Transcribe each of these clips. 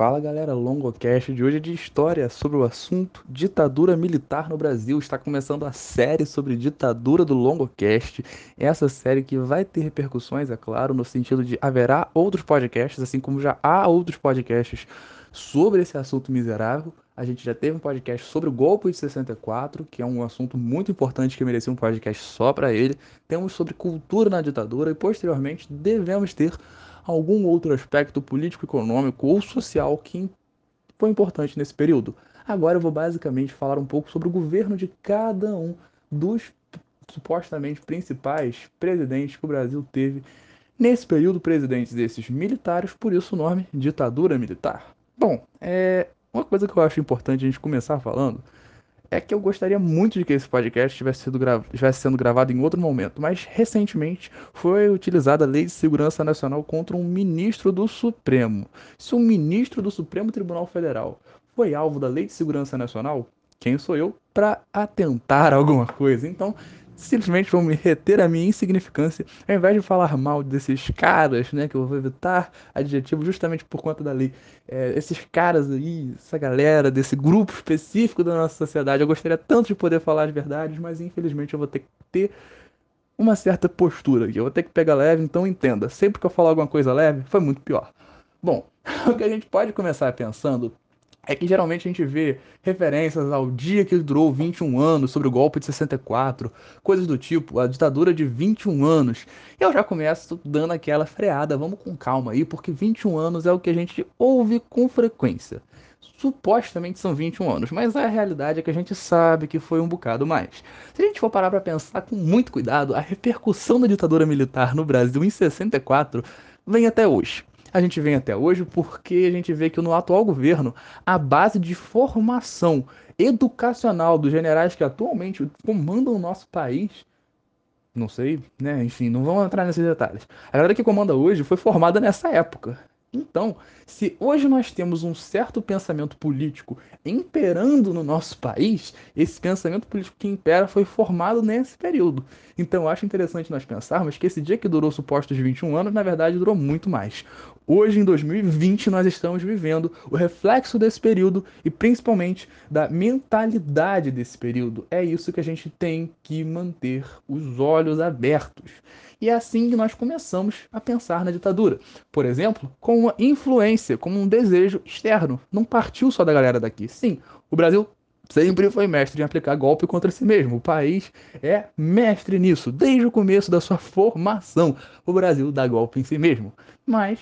Fala galera, Longocast de hoje é de história sobre o assunto ditadura militar no Brasil. Está começando a série sobre ditadura do Longocast. Essa série que vai ter repercussões, é claro, no sentido de haverá outros podcasts, assim como já há outros podcasts sobre esse assunto miserável. A gente já teve um podcast sobre o golpe de 64, que é um assunto muito importante que merecia um podcast só para ele. Temos sobre cultura na ditadura e posteriormente devemos ter algum outro aspecto político, econômico ou social que foi importante nesse período. Agora eu vou basicamente falar um pouco sobre o governo de cada um dos supostamente principais presidentes que o Brasil teve nesse período, presidentes desses militares, por isso o nome ditadura militar. Bom, é uma coisa que eu acho importante a gente começar falando é que eu gostaria muito de que esse podcast tivesse, sido gra... tivesse sendo gravado em outro momento, mas recentemente foi utilizada a Lei de Segurança Nacional contra um ministro do Supremo. Se um ministro do Supremo Tribunal Federal foi alvo da Lei de Segurança Nacional, quem sou eu para atentar alguma coisa? Então, simplesmente vou me reter a minha insignificância, ao invés de falar mal desses caras, né, que eu vou evitar adjetivo justamente por conta da lei, é, esses caras aí, essa galera, desse grupo específico da nossa sociedade, eu gostaria tanto de poder falar as verdades, mas infelizmente eu vou ter que ter uma certa postura aqui, eu vou ter que pegar leve, então entenda, sempre que eu falar alguma coisa leve, foi muito pior. Bom, o que a gente pode começar pensando é que geralmente a gente vê referências ao dia que durou 21 anos, sobre o golpe de 64, coisas do tipo, a ditadura de 21 anos. E eu já começo dando aquela freada, vamos com calma aí, porque 21 anos é o que a gente ouve com frequência. Supostamente são 21 anos, mas a realidade é que a gente sabe que foi um bocado mais. Se a gente for parar para pensar com muito cuidado, a repercussão da ditadura militar no Brasil em 64 vem até hoje a gente vem até hoje porque a gente vê que no atual governo a base de formação educacional dos generais que atualmente comandam o nosso país não sei, né? Enfim, não vamos entrar nesses detalhes. A galera que comanda hoje foi formada nessa época. Então, se hoje nós temos um certo pensamento político imperando no nosso país, esse pensamento político que impera foi formado nesse período. Então, eu acho interessante nós pensarmos que esse dia que durou supostos 21 anos, na verdade, durou muito mais. Hoje, em 2020, nós estamos vivendo o reflexo desse período e principalmente da mentalidade desse período. É isso que a gente tem que manter os olhos abertos. E é assim que nós começamos a pensar na ditadura. Por exemplo, com uma influência, como um desejo externo. Não partiu só da galera daqui. Sim, o Brasil sempre foi mestre em aplicar golpe contra si mesmo. O país é mestre nisso, desde o começo da sua formação. O Brasil dá golpe em si mesmo. Mas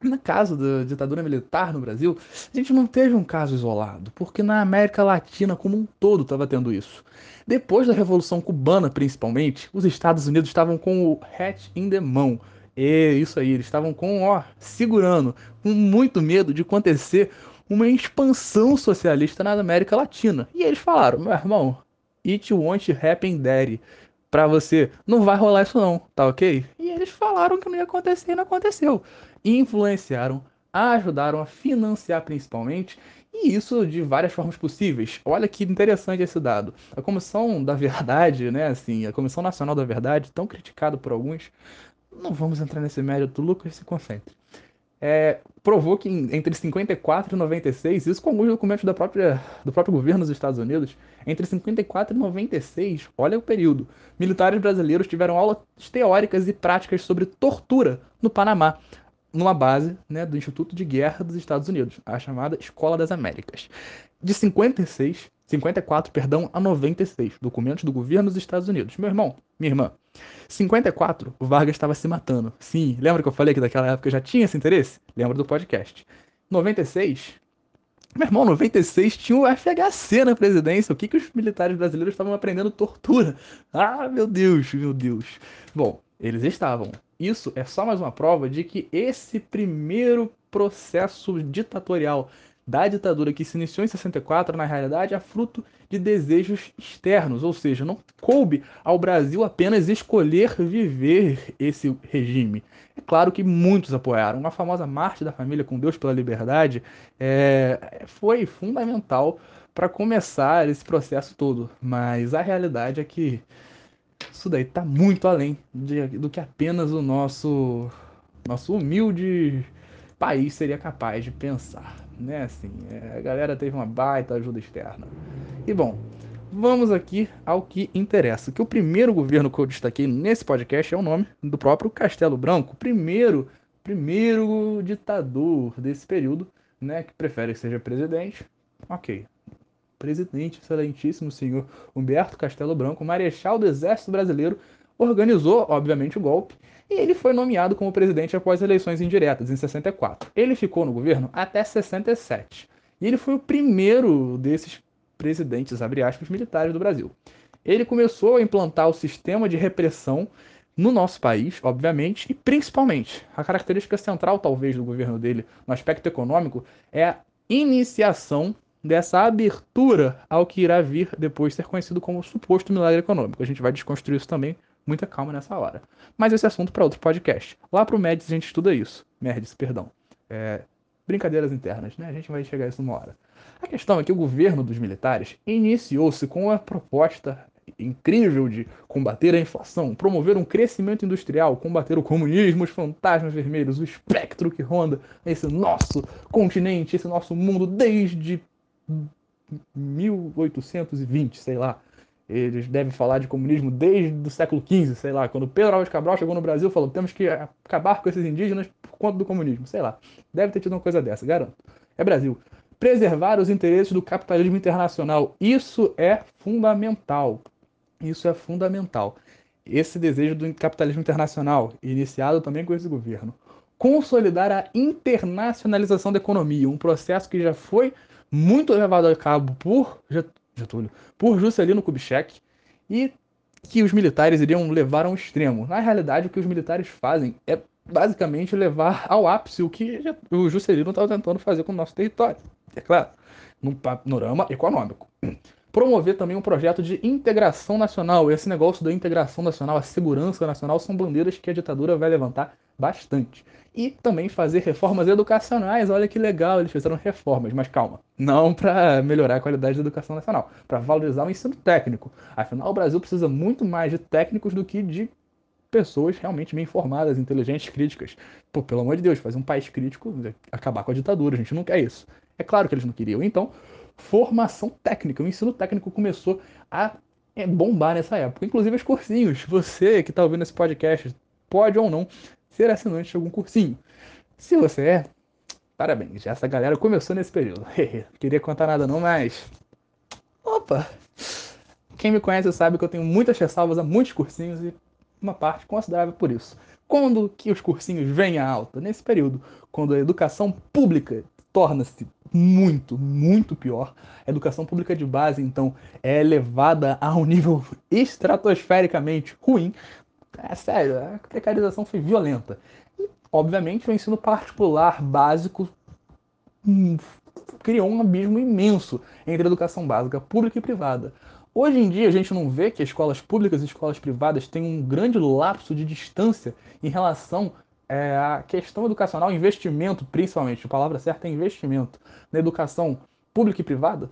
no caso da ditadura militar no Brasil, a gente não teve um caso isolado, porque na América Latina como um todo estava tendo isso. Depois da Revolução Cubana, principalmente, os Estados Unidos estavam com o hatch in the mão. E isso aí, eles estavam com, ó, segurando, com muito medo de acontecer uma expansão socialista na América Latina. E eles falaram, meu irmão, it won't happen daddy. Pra você, não vai rolar isso não, tá ok? E eles falaram que não ia acontecer e não aconteceu influenciaram, ajudaram a financiar principalmente, e isso de várias formas possíveis. Olha que interessante esse dado. A Comissão da Verdade, né, assim, a Comissão Nacional da Verdade, tão criticada por alguns, não vamos entrar nesse mérito, Lucas, se concentre. É, provou que entre 54 e 96, isso com alguns documentos da própria, do próprio governo dos Estados Unidos, entre 54 e 96, olha o período, militares brasileiros tiveram aulas teóricas e práticas sobre tortura no Panamá, numa base né, do Instituto de Guerra dos Estados Unidos, a chamada Escola das Américas. De 56, 54, perdão, a 96, documentos do governo dos Estados Unidos. Meu irmão, minha irmã, 54, o Vargas estava se matando. Sim, lembra que eu falei que daquela época já tinha esse interesse? Lembra do podcast. 96, meu irmão, 96 tinha o FHC na presidência. O que, que os militares brasileiros estavam aprendendo? Tortura. Ah, meu Deus, meu Deus. Bom, eles estavam. Isso é só mais uma prova de que esse primeiro processo ditatorial da ditadura que se iniciou em 64, na realidade, é fruto de desejos externos, ou seja, não coube ao Brasil apenas escolher viver esse regime. É claro que muitos apoiaram. A famosa Marcha da Família com Deus pela Liberdade é, foi fundamental para começar esse processo todo, mas a realidade é que isso daí está muito além de, do que apenas o nosso, nosso humilde país seria capaz de pensar, né? Assim, é, a galera teve uma baita ajuda externa. E bom, vamos aqui ao que interessa. Que o primeiro governo que eu destaquei nesse podcast é o nome do próprio Castelo Branco, primeiro, primeiro ditador desse período, né? Que prefere que seja presidente. Ok, presidente, excelentíssimo senhor Humberto Castelo Branco, marechal do Exército Brasileiro, organizou, obviamente, o golpe e ele foi nomeado como presidente após eleições indiretas, em 64. Ele ficou no governo até 67. E ele foi o primeiro desses presidentes, abre aspas, militares do Brasil. Ele começou a implantar o sistema de repressão no nosso país, obviamente, e principalmente, a característica central, talvez, do governo dele no aspecto econômico é a iniciação dessa abertura ao que irá vir depois ser conhecido como suposto milagre econômico. A gente vai desconstruir isso também, muita calma nessa hora. Mas esse assunto para outro podcast. Lá pro Médici a gente estuda isso. Merdes, perdão. É, brincadeiras internas, né? A gente vai chegar a isso numa hora. A questão é que o governo dos militares iniciou-se com a proposta incrível de combater a inflação, promover um crescimento industrial, combater o comunismo, os fantasmas vermelhos, o espectro que ronda esse nosso continente, esse nosso mundo desde 1820, sei lá. Eles devem falar de comunismo desde o século XV, sei lá. Quando Pedro Álvares Cabral chegou no Brasil, falou: temos que acabar com esses indígenas por conta do comunismo, sei lá. Deve ter tido uma coisa dessa, garanto. É Brasil. Preservar os interesses do capitalismo internacional. Isso é fundamental. Isso é fundamental. Esse desejo do capitalismo internacional, iniciado também com esse governo. Consolidar a internacionalização da economia, um processo que já foi muito levado a cabo por Getúlio, por Juscelino Kubitschek e que os militares iriam levar ao extremo. Na realidade, o que os militares fazem é basicamente levar ao ápice o que o Juscelino estava tentando fazer com o nosso território. É claro, num panorama econômico promover também um projeto de integração nacional. Esse negócio da integração nacional, a segurança nacional, são bandeiras que a ditadura vai levantar bastante. E também fazer reformas educacionais. Olha que legal, eles fizeram reformas, mas calma, não para melhorar a qualidade da educação nacional, para valorizar o ensino técnico. Afinal, o Brasil precisa muito mais de técnicos do que de pessoas realmente bem informadas, inteligentes, críticas. Pô, pelo amor de Deus, fazer um país crítico, acabar com a ditadura, a gente não quer isso. É claro que eles não queriam. Então, formação técnica. O ensino técnico começou a é, bombar nessa época. Inclusive os cursinhos. Você que está ouvindo esse podcast pode ou não ser assinante de algum cursinho. Se você é, parabéns. Essa galera começou nesse período. Queria contar nada não, mas. Opa! Quem me conhece sabe que eu tenho muitas ressalvas a muitos cursinhos e uma parte considerável por isso. Quando que os cursinhos vêm à alta? Nesse período, quando a educação pública torna-se muito, muito pior. A educação pública de base, então, é elevada a um nível estratosfericamente ruim. É sério, a precarização foi violenta. E, obviamente, o ensino particular básico hum, criou um abismo imenso entre a educação básica pública e privada. Hoje em dia, a gente não vê que escolas públicas e escolas privadas têm um grande lapso de distância em relação é, a questão educacional, investimento principalmente, a palavra certa é investimento, na educação pública e privada?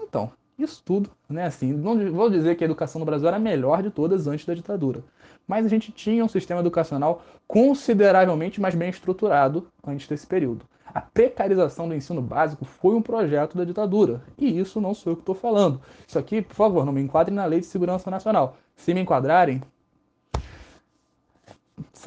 Então, isso tudo, né, assim, não vou dizer que a educação no Brasil era a melhor de todas antes da ditadura, mas a gente tinha um sistema educacional consideravelmente mais bem estruturado antes desse período. A precarização do ensino básico foi um projeto da ditadura, e isso não sou eu que estou falando. Isso aqui, por favor, não me enquadrem na Lei de Segurança Nacional. Se me enquadrarem,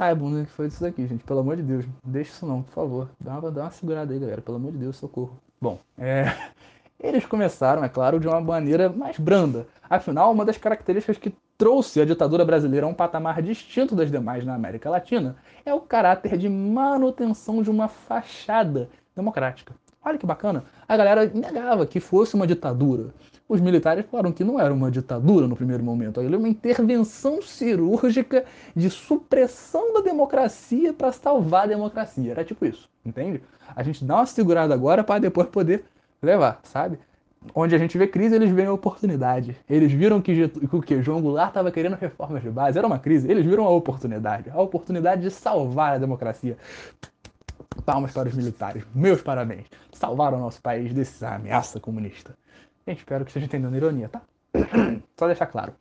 saibam né, que foi isso daqui, gente. Pelo amor de Deus, deixa isso não, por favor. Dá uma, dá uma segurada aí, galera. Pelo amor de Deus, socorro. Bom, é... eles começaram, é claro, de uma maneira mais branda. Afinal, uma das características que trouxe a ditadura brasileira a um patamar distinto das demais na América Latina é o caráter de manutenção de uma fachada democrática. Olha que bacana. A galera negava que fosse uma ditadura. Os militares falaram que não era uma ditadura no primeiro momento, era uma intervenção cirúrgica de supressão da democracia para salvar a democracia. Era tipo isso, entende? A gente dá uma segurada agora para depois poder levar, sabe? Onde a gente vê crise, eles veem a oportunidade. Eles viram que, que João Goulart estava querendo reformas de base, era uma crise. Eles viram a oportunidade, a oportunidade de salvar a democracia. Palmas para os militares, meus parabéns. Salvaram o nosso país dessa ameaça comunista. Gente, espero que esteja entendendo a ironia, tá? Só deixar claro.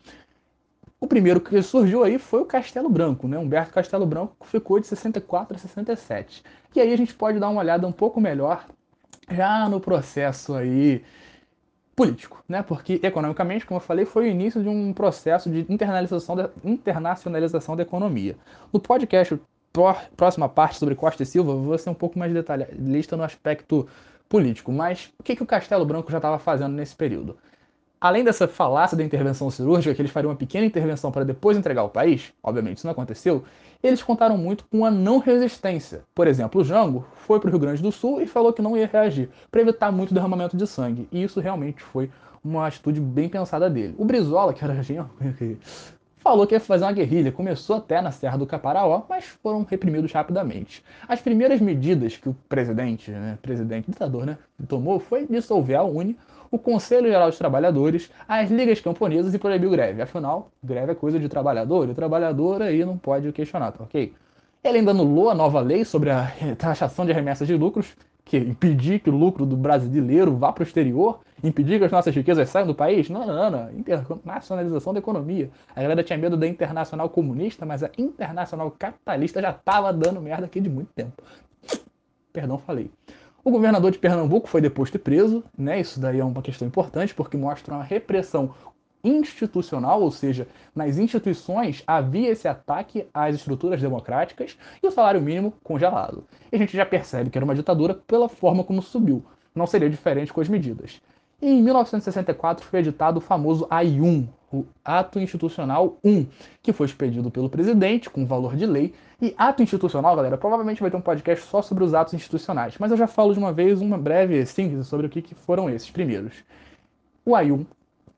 O primeiro que surgiu aí foi o Castelo Branco, né? Humberto Castelo Branco ficou de 64 a 67. E aí a gente pode dar uma olhada um pouco melhor já no processo aí político, né? Porque economicamente, como eu falei, foi o início de um processo de internalização da, internacionalização da economia. No podcast próxima parte sobre Costa e Silva, vou ser um pouco mais detalhista no aspecto político. Mas o que, que o Castelo Branco já estava fazendo nesse período? além dessa falácia da intervenção cirúrgica, que eles fariam uma pequena intervenção para depois entregar o país, obviamente isso não aconteceu, eles contaram muito com a não resistência. Por exemplo, o Jango foi para o Rio Grande do Sul e falou que não ia reagir, para evitar muito derramamento de sangue. E isso realmente foi uma atitude bem pensada dele. O Brizola, que era falou que ia fazer uma guerrilha. Começou até na Serra do Caparaó, mas foram reprimidos rapidamente. As primeiras medidas que o presidente, né, presidente ditador, né, tomou foi dissolver a Uni, o Conselho Geral dos Trabalhadores, as ligas camponesas e proibiu greve. Afinal, greve é coisa de trabalhador, e o trabalhador aí não pode questionar, tá ok? Ele ainda anulou a nova lei sobre a taxação de remessas de lucros, que impedir que o lucro do brasileiro vá para o exterior, impedir que as nossas riquezas saiam do país. Não, não, não. Internacionalização da economia. A galera tinha medo da internacional comunista, mas a internacional capitalista já estava dando merda aqui de muito tempo. Perdão, falei. O governador de Pernambuco foi deposto e preso, né? Isso daí é uma questão importante porque mostra uma repressão institucional, ou seja, nas instituições havia esse ataque às estruturas democráticas e o salário mínimo congelado. E a gente já percebe que era uma ditadura pela forma como subiu. Não seria diferente com as medidas. E em 1964 foi editado o famoso AI-1, o Ato Institucional 1, que foi expedido pelo presidente com valor de lei. E ato institucional, galera, provavelmente vai ter um podcast só sobre os atos institucionais, mas eu já falo de uma vez uma breve síntese sobre o que, foram esses primeiros. O AI-1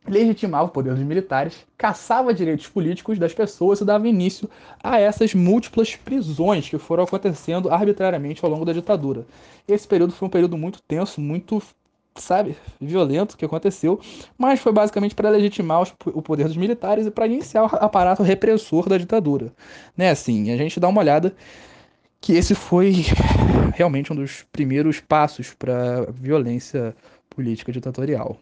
legitimava o poder dos militares, caçava direitos políticos das pessoas e dava início a essas múltiplas prisões que foram acontecendo arbitrariamente ao longo da ditadura. Esse período foi um período muito tenso, muito sabe, violento que aconteceu, mas foi basicamente para legitimar os, o poder dos militares e para iniciar o aparato repressor da ditadura. Né, assim, a gente dá uma olhada que esse foi realmente um dos primeiros passos para violência política ditatorial.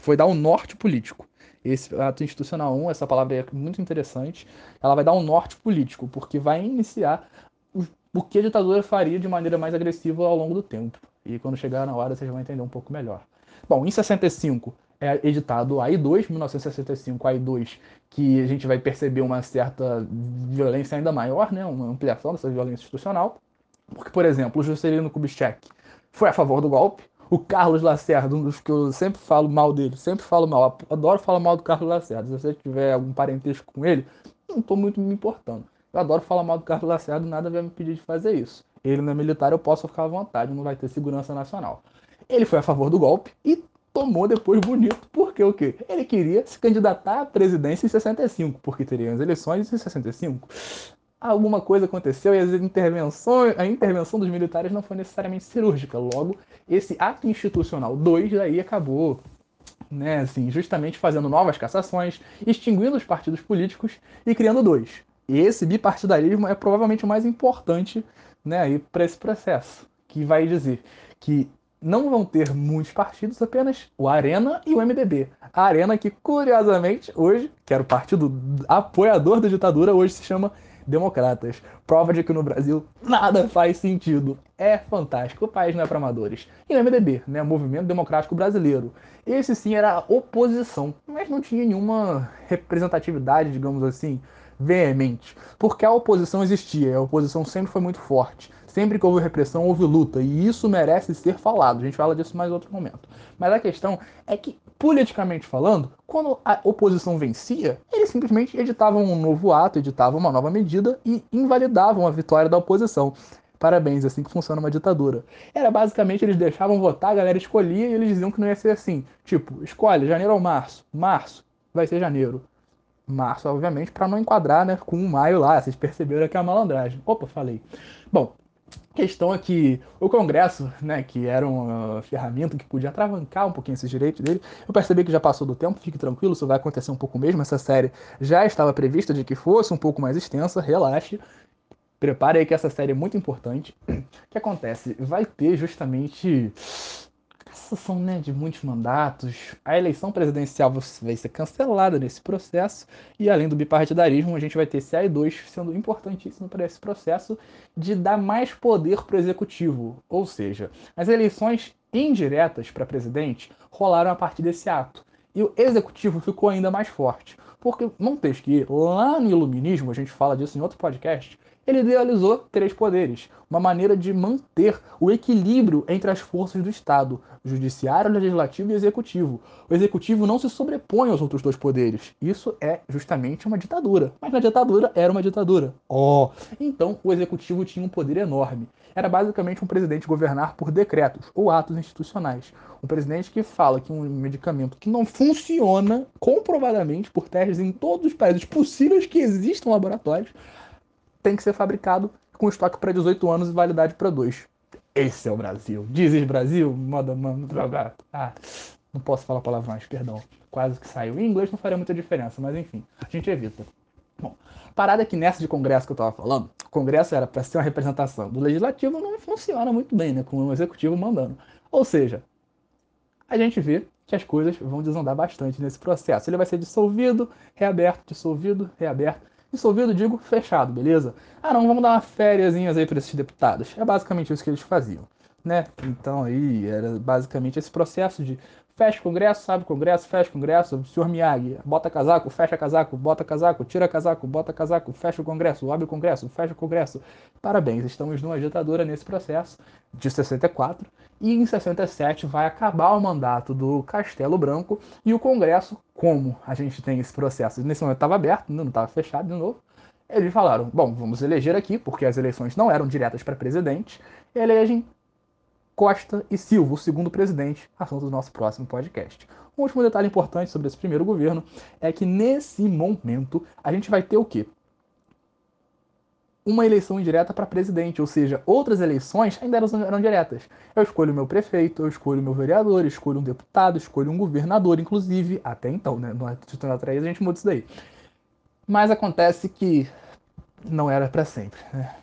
Foi dar um norte político. Esse ato institucional 1, essa palavra é muito interessante, ela vai dar um norte político, porque vai iniciar o, o que a ditadura faria de maneira mais agressiva ao longo do tempo. E quando chegar na hora vocês vão entender um pouco melhor. Bom, em 65 é editado o AI2, 1965 AI2, que a gente vai perceber uma certa violência ainda maior, né, uma ampliação dessa violência institucional. Porque, por exemplo, o Juscelino Kubitschek foi a favor do golpe. O Carlos Lacerda, um dos que eu sempre falo mal dele, sempre falo mal, adoro falar mal do Carlos Lacerda. Se você tiver algum parentesco com ele, não estou muito me importando. Eu adoro falar mal do Carlos Lacerda, nada vai me pedir de fazer isso. Ele não é militar, eu posso ficar à vontade, não vai ter segurança nacional. Ele foi a favor do golpe e tomou depois bonito, porque o quê? Ele queria se candidatar à presidência em 65, porque teriam as eleições em 65. Alguma coisa aconteceu e as intervenções, a intervenção dos militares não foi necessariamente cirúrgica. Logo, esse ato institucional 2 daí acabou né, assim, justamente fazendo novas cassações, extinguindo os partidos políticos e criando dois. E esse bipartidarismo é provavelmente o mais importante né, para esse processo, que vai dizer que não vão ter muitos partidos, apenas o Arena e o MDB. A Arena que, curiosamente, hoje, que era o partido apoiador da ditadura, hoje se chama Democratas. Prova de que no Brasil nada faz sentido. É fantástico. O país não é para amadores. E o MDB, né, Movimento Democrático Brasileiro. Esse sim era a oposição, mas não tinha nenhuma representatividade, digamos assim, veemente, porque a oposição existia, a oposição sempre foi muito forte. Sempre que houve repressão, houve luta, e isso merece ser falado. A gente fala disso mais outro momento. Mas a questão é que, politicamente falando, quando a oposição vencia, eles simplesmente editavam um novo ato, editavam uma nova medida e invalidavam a vitória da oposição. Parabéns, é assim que funciona uma ditadura. Era basicamente eles deixavam votar, a galera escolhia e eles diziam que não ia ser assim. Tipo, escolhe janeiro ou março. Março vai ser janeiro março, obviamente, para não enquadrar né, com o maio lá. Vocês perceberam que é a malandragem. Opa, falei. Bom, questão é que o Congresso, né, que era uma ferramenta que podia atravancar um pouquinho esses direitos dele, eu percebi que já passou do tempo, fique tranquilo, isso vai acontecer um pouco mesmo. Essa série já estava prevista de que fosse um pouco mais extensa, relaxe. Prepare aí que essa série é muito importante. O que acontece? Vai ter justamente são né, de muitos mandatos, a eleição presidencial vai ser cancelada nesse processo, e além do bipartidarismo, a gente vai ter esse AI2 sendo importantíssimo para esse processo de dar mais poder para o executivo. Ou seja, as eleições indiretas para presidente rolaram a partir desse ato. E o executivo ficou ainda mais forte. Porque Montesquieu, lá no Iluminismo, a gente fala disso em outro podcast, ele idealizou três poderes, uma maneira de manter o equilíbrio entre as forças do Estado, judiciário, legislativo e executivo. O executivo não se sobrepõe aos outros dois poderes. Isso é justamente uma ditadura. Mas na ditadura era uma ditadura. Oh! Então o executivo tinha um poder enorme. Era basicamente um presidente governar por decretos ou atos institucionais. Um presidente que fala que um medicamento que não funciona comprovadamente por testes em todos os países possíveis que existam laboratórios tem que ser fabricado com estoque para 18 anos e validade para 2. Esse é o Brasil. Dizes Brasil, moda mano. Ah, não posso falar palavrões, perdão. Quase que saiu. Em inglês não faria muita diferença, mas enfim, a gente evita. Bom, parada é que nessa de congresso que eu tava falando, o congresso era para ser uma representação do legislativo, não funciona muito bem, né? Com o executivo mandando. Ou seja, a gente vê que as coisas vão desandar bastante nesse processo. Ele vai ser dissolvido, reaberto, dissolvido, reaberto. Dissolvido, digo, fechado, beleza? Ah, não, vamos dar uma férias aí para esses deputados. É basicamente isso que eles faziam, né? Então aí era basicamente esse processo de fecha o Congresso, sabe o Congresso, fecha o Congresso, senhor Miyagi, bota casaco, fecha casaco, bota casaco, tira casaco, bota casaco, fecha o Congresso, abre o Congresso, fecha o Congresso. Parabéns, estamos numa ditadura nesse processo de 64 e em 67 vai acabar o mandato do Castelo Branco e o Congresso, como a gente tem esse processo, nesse momento estava aberto, não estava fechado de novo, eles falaram, bom, vamos eleger aqui, porque as eleições não eram diretas para presidente, elegem Costa e Silva, o segundo presidente, assunto do nosso próximo podcast. Um último detalhe importante sobre esse primeiro governo é que nesse momento a gente vai ter o quê? uma eleição indireta para presidente, ou seja, outras eleições ainda eram, eram diretas. Eu escolho meu prefeito, eu escolho meu vereador, eu escolho um deputado, escolho um governador, inclusive, até então, né? No Atitude atrás a gente muda isso daí. Mas acontece que não era para sempre. Né?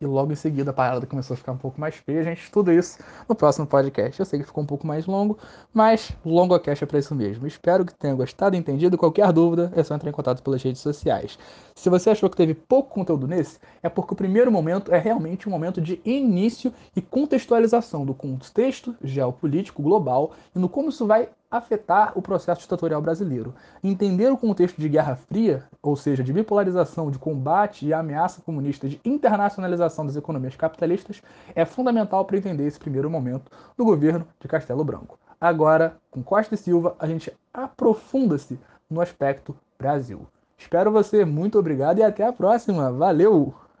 E logo em seguida a parada começou a ficar um pouco mais feia. A gente estuda isso no próximo podcast. Eu sei que ficou um pouco mais longo, mas longo cast é para isso mesmo. Espero que tenha gostado e entendido. Qualquer dúvida é só entrar em contato pelas redes sociais. Se você achou que teve pouco conteúdo nesse, é porque o primeiro momento é realmente um momento de início e contextualização do contexto geopolítico global e no como isso vai afetar o processo ditatorial brasileiro. Entender o contexto de Guerra Fria, ou seja, de bipolarização, de combate e ameaça comunista, de internacionalização das economias capitalistas, é fundamental para entender esse primeiro momento do governo de Castelo Branco. Agora, com Costa e Silva, a gente aprofunda-se no aspecto Brasil. Espero você, muito obrigado e até a próxima. Valeu!